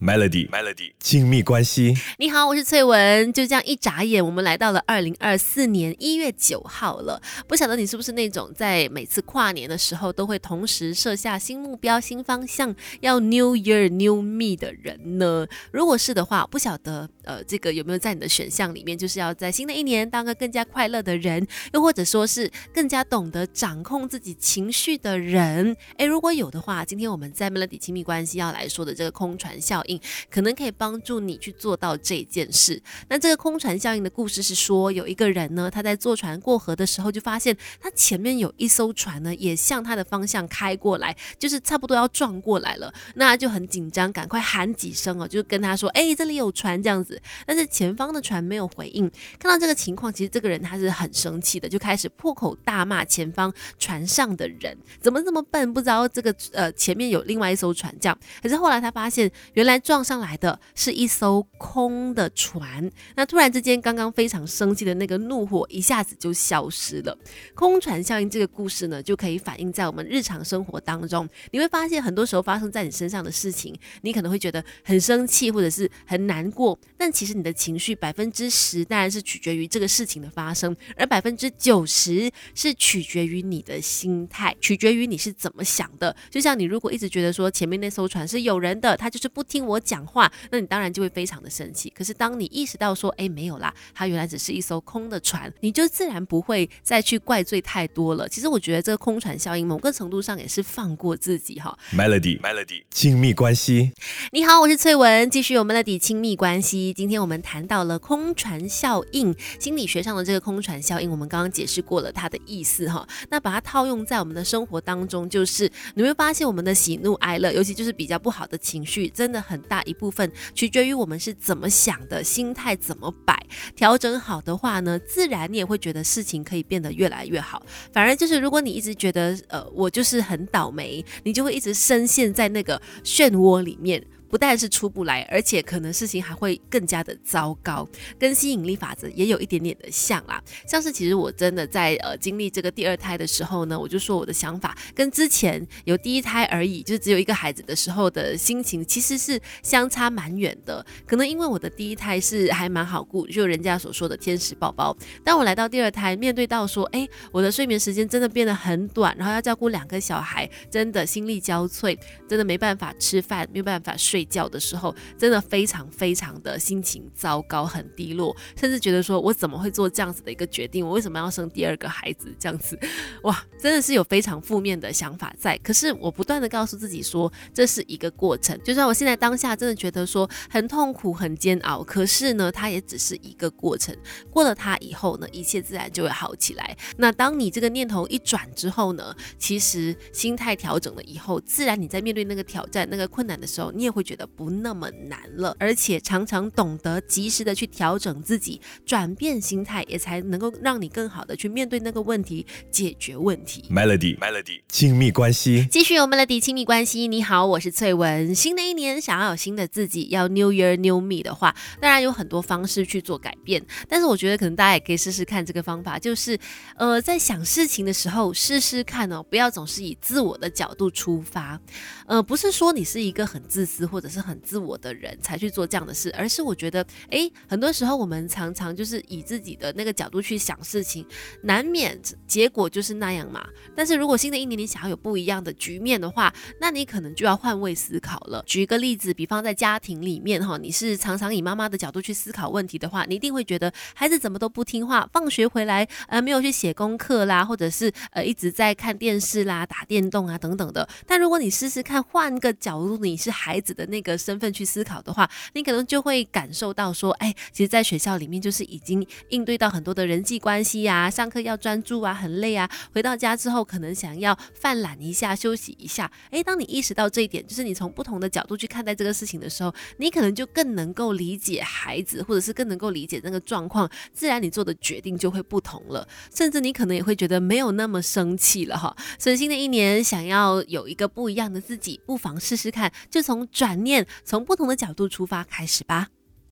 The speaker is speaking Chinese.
Melody，Melody，亲密关系。你好，我是翠文。就这样一眨眼，我们来到了二零二四年一月九号了。不晓得你是不是那种在每次跨年的时候都会同时设下新目标、新方向，要 New Year New Me 的人呢？如果是的话，不晓得呃，这个有没有在你的选项里面，就是要在新的一年当个更加快乐的人，又或者说是更加懂得掌控自己情绪的人？诶，如果有的话，今天我们在 Melody 亲密关系要来说的这个空船效应。可能可以帮助你去做到这件事。那这个空船效应的故事是说，有一个人呢，他在坐船过河的时候，就发现他前面有一艘船呢，也向他的方向开过来，就是差不多要撞过来了。那就很紧张，赶快喊几声哦，就跟他说：“哎，这里有船。”这样子。但是前方的船没有回应。看到这个情况，其实这个人他是很生气的，就开始破口大骂前方船上的人怎么这么笨，不知道这个呃前面有另外一艘船这样。可是后来他发现，原来。撞上来的是一艘空的船，那突然之间，刚刚非常生气的那个怒火一下子就消失了。空船效应这个故事呢，就可以反映在我们日常生活当中。你会发现，很多时候发生在你身上的事情，你可能会觉得很生气或者是很难过，但其实你的情绪百分之十当然是取决于这个事情的发生，而百分之九十是取决于你的心态，取决于你是怎么想的。就像你如果一直觉得说前面那艘船是有人的，他就是不听。讲话，那你当然就会非常的生气。可是当你意识到说，哎，没有啦，它原来只是一艘空的船，你就自然不会再去怪罪太多了。其实我觉得这个空船效应，某个程度上也是放过自己哈。Melody，Melody，亲密关系。你好，我是翠文，继续我们的底亲密关系。今天我们谈到了空船效应，心理学上的这个空船效应，我们刚刚解释过了它的意思哈。那把它套用在我们的生活当中，就是你会发现我们的喜怒哀乐，尤其就是比较不好的情绪，真的很。大一部分取决于我们是怎么想的，心态怎么摆，调整好的话呢，自然你也会觉得事情可以变得越来越好。反而就是如果你一直觉得，呃，我就是很倒霉，你就会一直深陷在那个漩涡里面。不但是出不来，而且可能事情还会更加的糟糕，跟吸引力法则也有一点点的像啦。像是其实我真的在呃经历这个第二胎的时候呢，我就说我的想法跟之前有第一胎而已，就只有一个孩子的时候的心情其实是相差蛮远的。可能因为我的第一胎是还蛮好顾，就人家所说的天使宝宝。当我来到第二胎，面对到说，哎，我的睡眠时间真的变得很短，然后要照顾两个小孩，真的心力交瘁，真的没办法吃饭，没有办法睡。睡觉的时候，真的非常非常的心情糟糕，很低落，甚至觉得说我怎么会做这样子的一个决定？我为什么要生第二个孩子？这样子，哇，真的是有非常负面的想法在。可是我不断的告诉自己说，这是一个过程。就算我现在当下真的觉得说很痛苦、很煎熬，可是呢，它也只是一个过程。过了它以后呢，一切自然就会好起来。那当你这个念头一转之后呢，其实心态调整了以后，自然你在面对那个挑战、那个困难的时候，你也会。觉得不那么难了，而且常常懂得及时的去调整自己，转变心态，也才能够让你更好的去面对那个问题，解决问题。Melody，Melody，亲密关系，继续有 Melody 亲密关系。你好，我是翠文。新的一年想要有新的自己，要 New Year New Me 的话，当然有很多方式去做改变。但是我觉得可能大家也可以试试看这个方法，就是呃，在想事情的时候试试看哦，不要总是以自我的角度出发。呃，不是说你是一个很自私或或者是很自我的人才去做这样的事，而是我觉得，哎，很多时候我们常常就是以自己的那个角度去想事情，难免结果就是那样嘛。但是如果新的一年你想要有不一样的局面的话，那你可能就要换位思考了。举一个例子，比方在家庭里面哈，你是常常以妈妈的角度去思考问题的话，你一定会觉得孩子怎么都不听话，放学回来呃没有去写功课啦，或者是呃一直在看电视啦、打电动啊等等的。但如果你试试看换个角度，你是孩子的。那个身份去思考的话，你可能就会感受到说，哎，其实，在学校里面就是已经应对到很多的人际关系呀，上课要专注啊，很累啊，回到家之后可能想要犯懒一下，休息一下。哎，当你意识到这一点，就是你从不同的角度去看待这个事情的时候，你可能就更能够理解孩子，或者是更能够理解那个状况，自然你做的决定就会不同了，甚至你可能也会觉得没有那么生气了哈。所以新的一年想要有一个不一样的自己，不妨试试看，就从转。念从不同的角度出发，开始吧。